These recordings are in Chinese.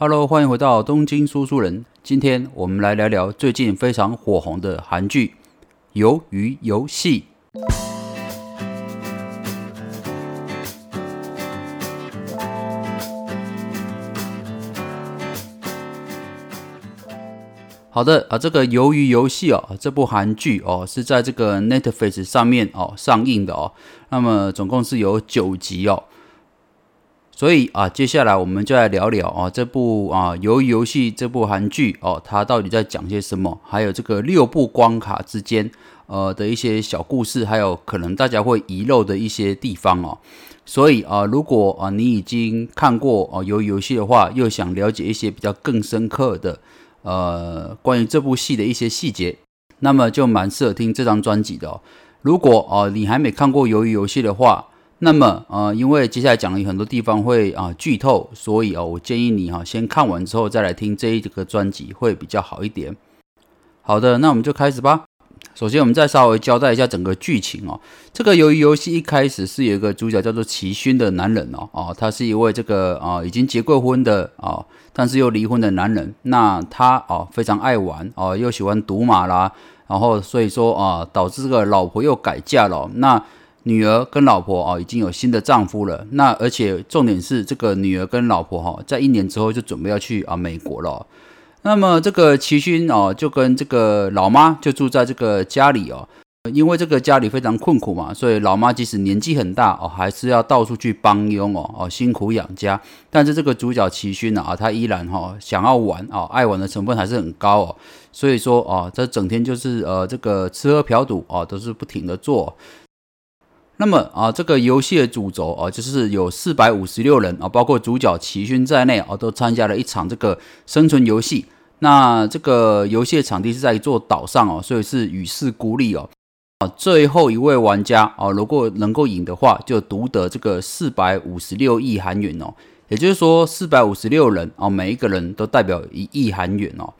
Hello，欢迎回到东京说书人。今天我们来聊聊最近非常火红的韩剧《鱿鱼游戏》。好的啊，这个《鱿鱼游戏》哦，这部韩剧哦是在这个 Netflix 上面哦上映的哦。那么总共是有九集哦。所以啊，接下来我们就来聊聊啊这部啊《鱿鱼游戏》这部韩剧哦，它到底在讲些什么？还有这个六部关卡之间呃的一些小故事，还有可能大家会遗漏的一些地方哦。所以啊，如果啊你已经看过啊《鱿鱼游戏》的话，又想了解一些比较更深刻的。呃，关于这部戏的一些细节，那么就蛮适合听这张专辑的哦。如果哦你还没看过《鱿鱼游戏》的话，那么呃，因为接下来讲了很多地方会啊剧透，所以哦，我建议你哈先看完之后再来听这一个专辑会比较好一点。好的，那我们就开始吧。首先，我们再稍微交代一下整个剧情哦。这个由于游戏一开始是有一个主角叫做齐勋的男人哦，哦，他是一位这个啊已经结过婚的啊，但是又离婚的男人。那他哦非常爱玩哦，又喜欢赌马啦，然后所以说啊，导致这个老婆又改嫁了。那女儿跟老婆啊已经有新的丈夫了。那而且重点是这个女儿跟老婆哈，在一年之后就准备要去啊美国了。那么这个齐勋哦，就跟这个老妈就住在这个家里哦，因为这个家里非常困苦嘛，所以老妈即使年纪很大哦，还是要到处去帮佣哦，哦辛苦养家。但是这个主角齐勋呢啊，他依然哈想要玩啊，爱玩的成分还是很高哦，所以说啊，这整天就是呃这个吃喝嫖赌啊，都是不停的做。那么啊，这个游戏的主轴啊，就是有四百五十六人啊，包括主角齐勋在内啊，都参加了一场这个生存游戏。那这个游戏的场地是在一座岛上哦，所以是与世孤立哦。啊，最后一位玩家啊，如果能够赢的话，就独得这个四百五十六亿韩元哦。也就是说，四百五十六人哦，每一个人都代表一亿韩元哦。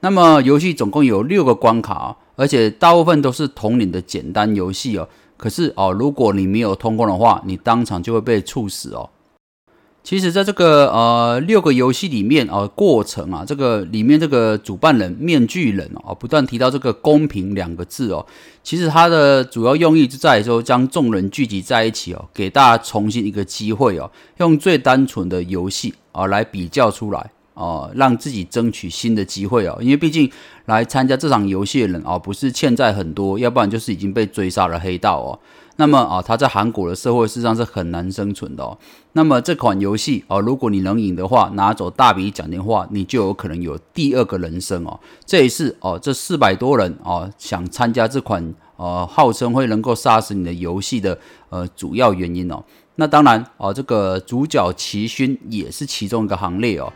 那么游戏总共有六个关卡，而且大部分都是同龄的简单游戏哦。可是哦，如果你没有通过的话，你当场就会被处死哦。其实，在这个呃六个游戏里面啊，过程啊，这个里面这个主办人面具人哦，不断提到这个公平两个字哦。其实它的主要用意就在于说，将众人聚集在一起哦，给大家重新一个机会哦，用最单纯的游戏啊来比较出来。哦，让自己争取新的机会哦，因为毕竟来参加这场游戏的人哦，不是欠债很多，要不然就是已经被追杀了黑道哦。那么啊，他在韩国的社会事实上是很难生存的哦。那么这款游戏哦，如果你能赢的话，拿走大笔奖金的话，你就有可能有第二个人生哦。这也是哦，这四百多人哦想参加这款呃号称会能够杀死你的游戏的呃主要原因哦。那当然哦，这个主角齐勋也是其中一个行列哦。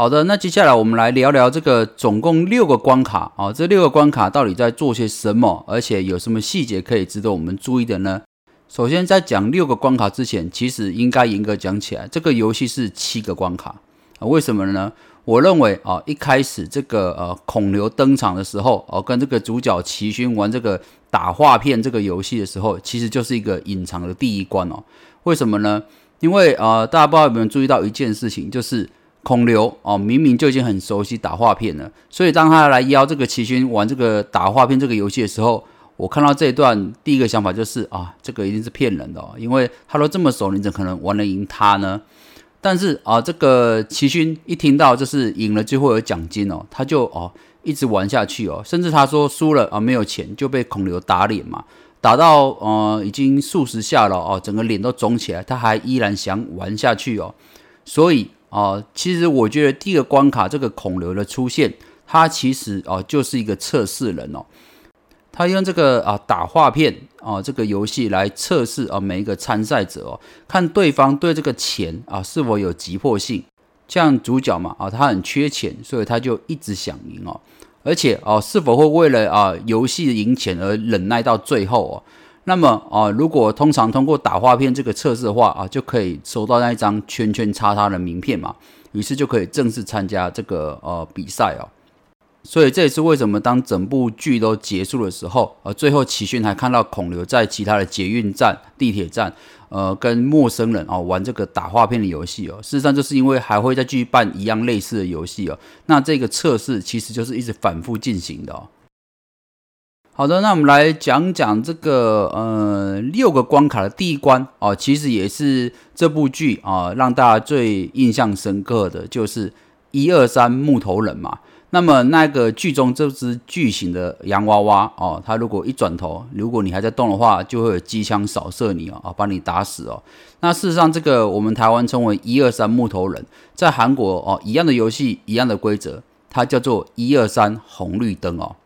好的，那接下来我们来聊聊这个总共六个关卡啊，这六个关卡到底在做些什么，而且有什么细节可以值得我们注意的呢？首先，在讲六个关卡之前，其实应该严格讲起来，这个游戏是七个关卡啊。为什么呢？我认为啊，一开始这个呃孔刘登场的时候，哦，跟这个主角齐勋玩这个打画片这个游戏的时候，其实就是一个隐藏的第一关哦。为什么呢？因为啊，大家不知道有没有注意到一件事情，就是。孔刘哦，明明就已经很熟悉打画片了，所以当他来邀这个齐勋玩这个打画片这个游戏的时候，我看到这一段，第一个想法就是啊，这个一定是骗人的，因为他都这么熟，你怎可能玩得赢他呢？但是啊，这个齐勋一听到就是赢了就会有奖金哦，他就哦一直玩下去哦，甚至他说输了啊没有钱就被孔刘打脸嘛，打到呃已经数十下了哦，整个脸都肿起来，他还依然想玩下去哦，所以。哦，其实我觉得第一个关卡这个孔刘的出现，他其实哦就是一个测试人哦，他用这个啊打画片啊这个游戏来测试啊每一个参赛者哦，看对方对这个钱啊是否有急迫性。像主角嘛啊他很缺钱，所以他就一直想赢哦，而且哦是否会为了啊游戏赢钱而忍耐到最后哦。那么啊，如果通常通过打画片这个测试的话啊，就可以收到那一张圈圈叉叉的名片嘛，于是就可以正式参加这个呃比赛哦。所以这也是为什么当整部剧都结束的时候，呃，最后齐勋还看到孔刘在其他的捷运站、地铁站，呃，跟陌生人哦玩这个打画片的游戏哦。事实上，就是因为还会再继续办一样类似的游戏哦。那这个测试其实就是一直反复进行的哦。好的，那我们来讲讲这个呃六个关卡的第一关哦，其实也是这部剧啊让大家最印象深刻的就是一二三木头人嘛。那么那个剧中这只巨型的洋娃娃哦，它如果一转头，如果你还在动的话，就会有机枪扫射你哦，啊，把你打死哦。那事实上，这个我们台湾称为一二三木头人，在韩国哦，一样的游戏，一样的规则，它叫做一二三红绿灯哦。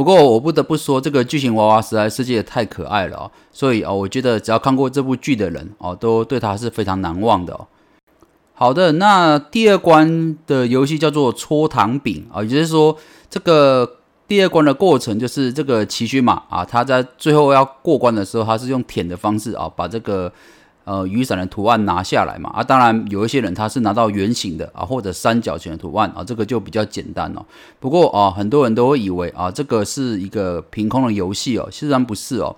不过我不得不说，这个巨型娃娃实在设计的太可爱了哦，所以哦，我觉得只要看过这部剧的人哦，都对它是非常难忘的哦。好的，那第二关的游戏叫做搓糖饼啊，也就是说，这个第二关的过程就是这个奇勋马啊，他在最后要过关的时候，他是用舔的方式啊，把这个呃雨伞的图案拿下来嘛啊，当然有一些人他是拿到圆形的啊或者三角形的图案啊，这个就比较简单哦。不过啊，很多人都会以为啊，这个是一个凭空的游戏哦，实际上不是哦。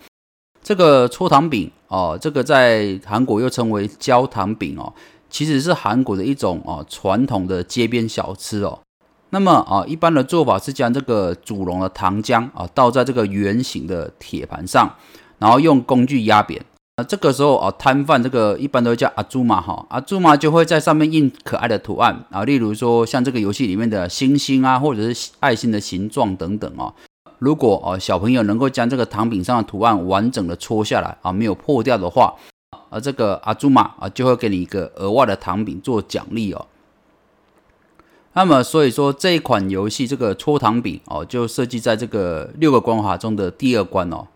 这个搓糖饼哦，这个在韩国又称为焦糖饼哦。其实是韩国的一种啊传统的街边小吃哦。那么啊，一般的做法是将这个煮溶的糖浆啊倒在这个圆形的铁盘上，然后用工具压扁。啊这个时候啊，摊贩这个一般都叫阿朱玛哈，阿朱玛就会在上面印可爱的图案啊，例如说像这个游戏里面的星星啊，或者是爱心的形状等等哦。如果啊小朋友能够将这个糖饼上的图案完整的搓下来啊，没有破掉的话。而这个阿朱玛啊，就会给你一个额外的糖饼做奖励哦。那么，所以说这一款游戏这个搓糖饼哦，就设计在这个六个关卡中的第二关哦。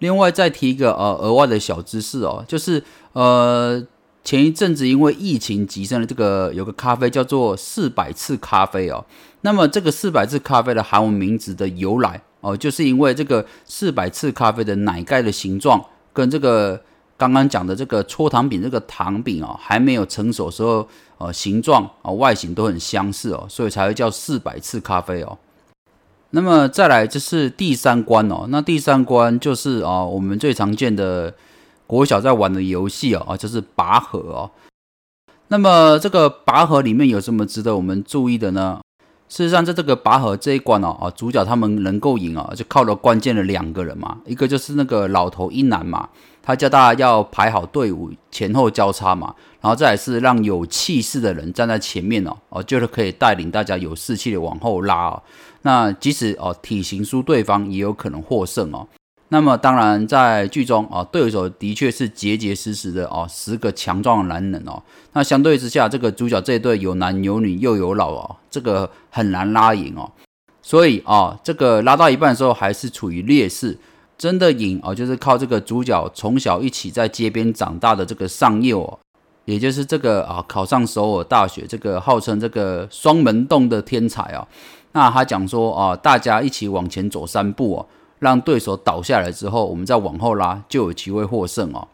另外再提一个呃额外的小知识哦，就是呃前一阵子因为疫情急升的这个有个咖啡叫做四百次咖啡哦。那么这个四百次咖啡的韩文名字的由来哦，就是因为这个四百次咖啡的奶盖的形状跟这个。刚刚讲的这个搓糖饼，这个糖饼哦，还没有成熟时候，呃，形状啊、外形都很相似哦，所以才会叫四百次咖啡哦。那么再来，就是第三关哦。那第三关就是啊，我们最常见的国小在玩的游戏哦，啊，就是拔河哦。那么这个拔河里面有什么值得我们注意的呢？事实上，在这个拔河这一关哦，啊，主角他们能够赢啊，就靠了关键的两个人嘛，一个就是那个老头一男嘛。他叫大家要排好队伍，前后交叉嘛，然后再是让有气势的人站在前面哦，哦，就是可以带领大家有士气的往后拉哦。那即使哦体型输对方，也有可能获胜哦。那么当然在剧中啊，对手的确是结结实实的哦，十个强壮的男人哦。那相对之下，这个主角这一队有男有女又有老哦，这个很难拉赢哦。所以啊，这个拉到一半的时候还是处于劣势。真的赢哦，就是靠这个主角从小一起在街边长大的这个上佑哦，也就是这个啊考上首尔大学这个号称这个双门洞的天才哦。那他讲说啊，大家一起往前走三步哦，让对手倒下来之后，我们再往后拉，就有机会获胜哦。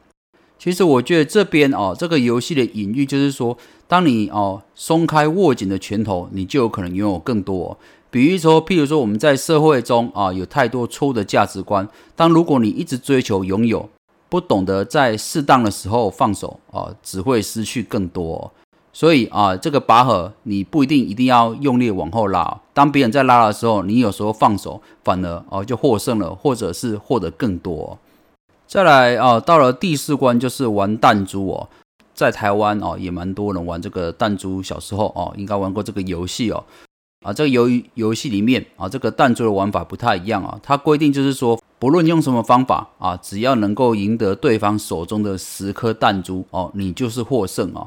其实我觉得这边哦，这个游戏的隐喻就是说，当你哦松开握紧的拳头，你就有可能拥有更多。比如说，譬如说，我们在社会中啊，有太多错误的价值观。当如果你一直追求拥有，不懂得在适当的时候放手啊，只会失去更多。所以啊，这个拔河你不一定一定要用力往后拉。当别人在拉的时候，你有时候放手，反而哦就获胜了，或者是获得更多。再来啊，到了第四关就是玩弹珠哦，在台湾哦也蛮多人玩这个弹珠。小时候哦，应该玩过这个游戏哦。啊，这个游游戏里面啊，这个弹珠的玩法不太一样啊。它规定就是说，不论用什么方法啊，只要能够赢得对方手中的十颗弹珠哦，你就是获胜哦。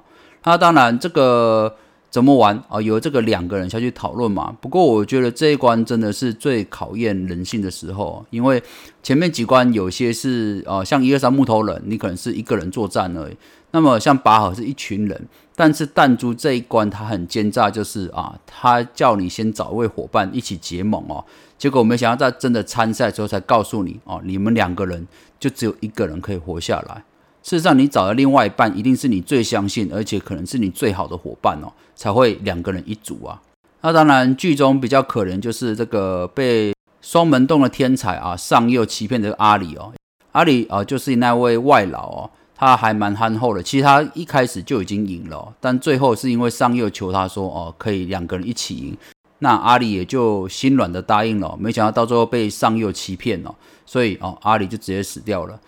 那当然，这个怎么玩啊？由这个两个人下去讨论嘛。不过我觉得这一关真的是最考验人性的时候，因为前面几关有些是呃，像一二三木头人，你可能是一个人作战而已。那么像拔河是一群人。但是弹珠这一关它很奸诈，就是啊，他叫你先找一位伙伴一起结盟哦。结果没想到在真的参赛之后才告诉你哦，你们两个人就只有一个人可以活下来。事实上，你找的另外一半一定是你最相信，而且可能是你最好的伙伴哦，才会两个人一组啊。那当然，剧中比较可怜就是这个被双门洞的天才啊上右欺骗的阿里哦。阿里啊，就是那位外老哦，他还蛮憨厚的。其实他一开始就已经赢了，但最后是因为上右求他说哦，可以两个人一起赢，那阿里也就心软的答应了。没想到到最后被上右欺骗了，所以哦，阿里就直接死掉了。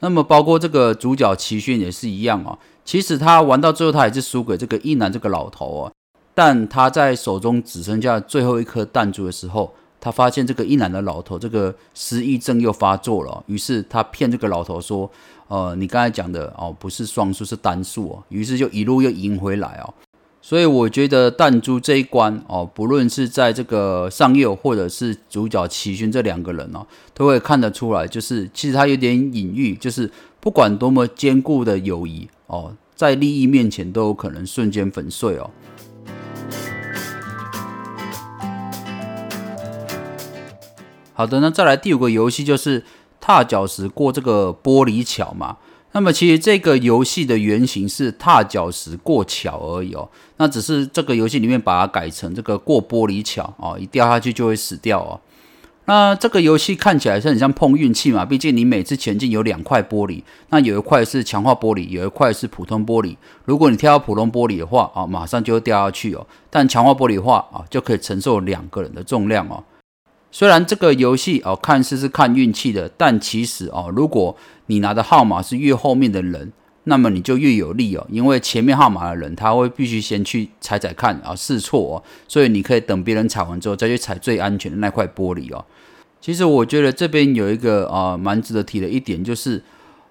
那么包括这个主角奇勋也是一样哦，其实他玩到最后，他也是输给这个一男这个老头哦。但他在手中只剩下最后一颗弹珠的时候。他发现这个一男的老头，这个失忆症又发作了。于是他骗这个老头说：“呃，你刚才讲的哦，不是双数，是单数哦。”于是就一路又赢回来哦。所以我觉得弹珠这一关哦，不论是在这个上右或者是主角齐勋这两个人哦，都会看得出来，就是其实他有点隐喻，就是不管多么坚固的友谊哦，在利益面前都有可能瞬间粉碎哦。好的，那再来第五个游戏就是踏脚石过这个玻璃桥嘛。那么其实这个游戏的原型是踏脚石过桥而已哦。那只是这个游戏里面把它改成这个过玻璃桥哦，一掉下去就会死掉哦。那这个游戏看起来是很像碰运气嘛，毕竟你每次前进有两块玻璃，那有一块是强化玻璃，有一块是普通玻璃。如果你跳到普通玻璃的话啊，马上就会掉下去哦。但强化玻璃的话啊，就可以承受两个人的重量哦。虽然这个游戏哦看似是看运气的，但其实哦，如果你拿的号码是越后面的人，那么你就越有利哦，因为前面号码的人他会必须先去踩踩看啊试错哦，所以你可以等别人踩完之后再去踩最安全的那块玻璃哦。其实我觉得这边有一个啊蛮值得提的一点，就是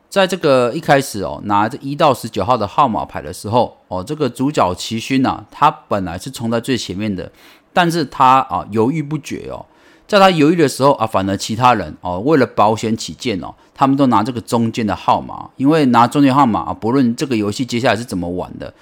在这个一开始哦拿着一到十九号的号码牌的时候哦，这个主角齐勋呐，他本来是冲在最前面的，但是他啊犹豫不决哦。在他犹豫的时候啊，反而其他人哦，为了保险起见哦，他们都拿这个中间的号码，因为拿中间号码，不论这个游戏接下来是怎么玩的，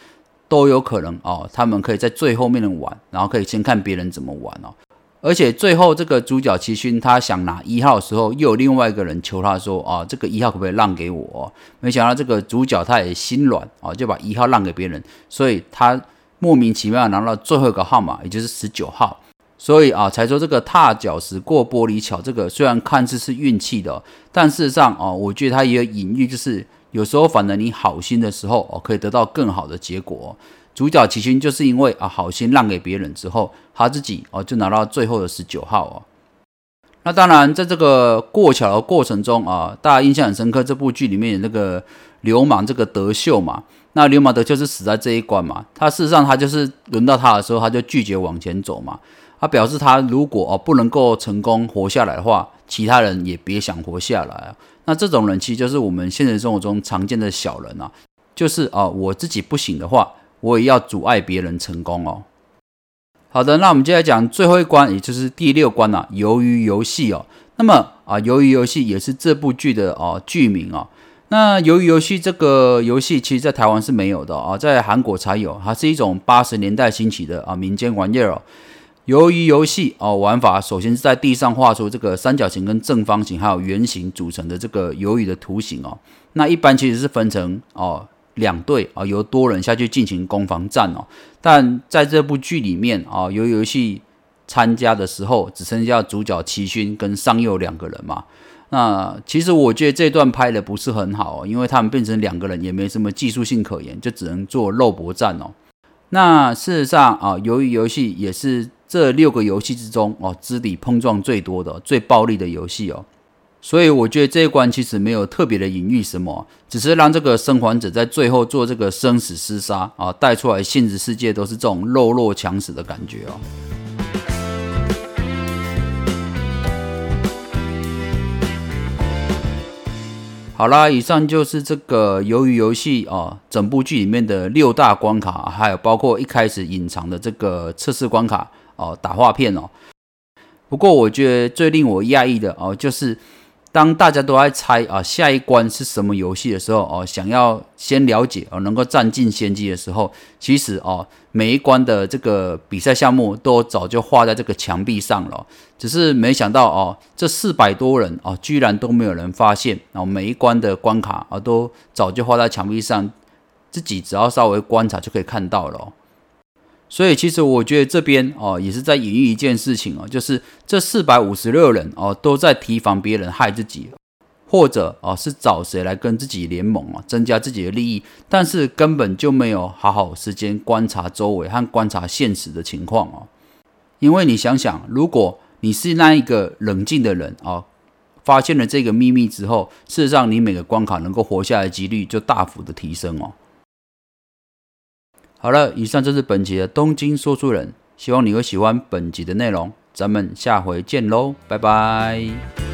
都有可能哦，他们可以在最后面的玩，然后可以先看别人怎么玩哦。而且最后这个主角齐勋他想拿一号的时候，又有另外一个人求他说啊，这个一号可不可以让给我？没想到这个主角他也心软啊，就把一号让给别人，所以他莫名其妙拿到最后一个号码，也就是十九号。所以啊，才说这个踏脚石过玻璃桥，这个虽然看似是运气的，但事实上啊，我觉得它也有隐喻，就是有时候反而你好心的时候哦，可以得到更好的结果。主角齐勋就是因为啊好心让给别人之后，他自己哦就拿到最后的十九号哦。那当然，在这个过桥的过程中啊，大家印象很深刻，这部剧里面那个流氓这个德秀嘛，那流氓德秀是死在这一关嘛，他事实上他就是轮到他的时候，他就拒绝往前走嘛。他表示，他如果哦不能够成功活下来的话，其他人也别想活下来啊。那这种人其实就是我们现实生活中常见的小人啊，就是啊我自己不行的话，我也要阻碍别人成功哦。好的，那我们接下来讲最后一关，也就是第六关啊，鱿鱼游戏哦。那么啊，鱿鱼游戏也是这部剧的哦剧名哦。那鱿鱼游戏这个游戏，其实在台湾是没有的啊，在韩国才有，它是一种八十年代兴起的啊民间玩意儿哦。由于游戏哦玩法，首先是在地上画出这个三角形、跟正方形还有圆形组成的这个鱿鱼的图形哦。那一般其实是分成哦两队啊，由多人下去进行攻防战哦。但在这部剧里面啊，由于游戏参加的时候只剩下主角齐勋跟上右两个人嘛。那其实我觉得这段拍的不是很好，因为他们变成两个人也没什么技术性可言，就只能做肉搏战哦。那事实上啊，由于游戏也是。这六个游戏之中，哦，肢体碰撞最多的、最暴力的游戏哦，所以我觉得这一关其实没有特别的隐喻什么，只是让这个生还者在最后做这个生死厮杀啊，带出来现实世界都是这种弱肉强食的感觉哦。好啦，以上就是这个鱿鱼游戏啊，整部剧里面的六大关卡，还有包括一开始隐藏的这个测试关卡。哦，打画片哦。不过我觉得最令我讶异的哦，就是当大家都在猜啊下一关是什么游戏的时候哦，想要先了解哦，能够占尽先机的时候，其实哦每一关的这个比赛项目都早就画在这个墙壁上了，只是没想到哦，这四百多人哦，居然都没有人发现哦，每一关的关卡啊都早就画在墙壁上，自己只要稍微观察就可以看到了。所以其实我觉得这边哦也是在隐喻一件事情哦，就是这四百五十六人哦都在提防别人害自己，或者哦是找谁来跟自己联盟啊，增加自己的利益，但是根本就没有好好时间观察周围和观察现实的情况哦。因为你想想，如果你是那一个冷静的人哦，发现了这个秘密之后，事实上你每个关卡能够活下来的几率就大幅的提升哦。好了，以上就是本集的东京说书人，希望你会喜欢本集的内容，咱们下回见喽，拜拜。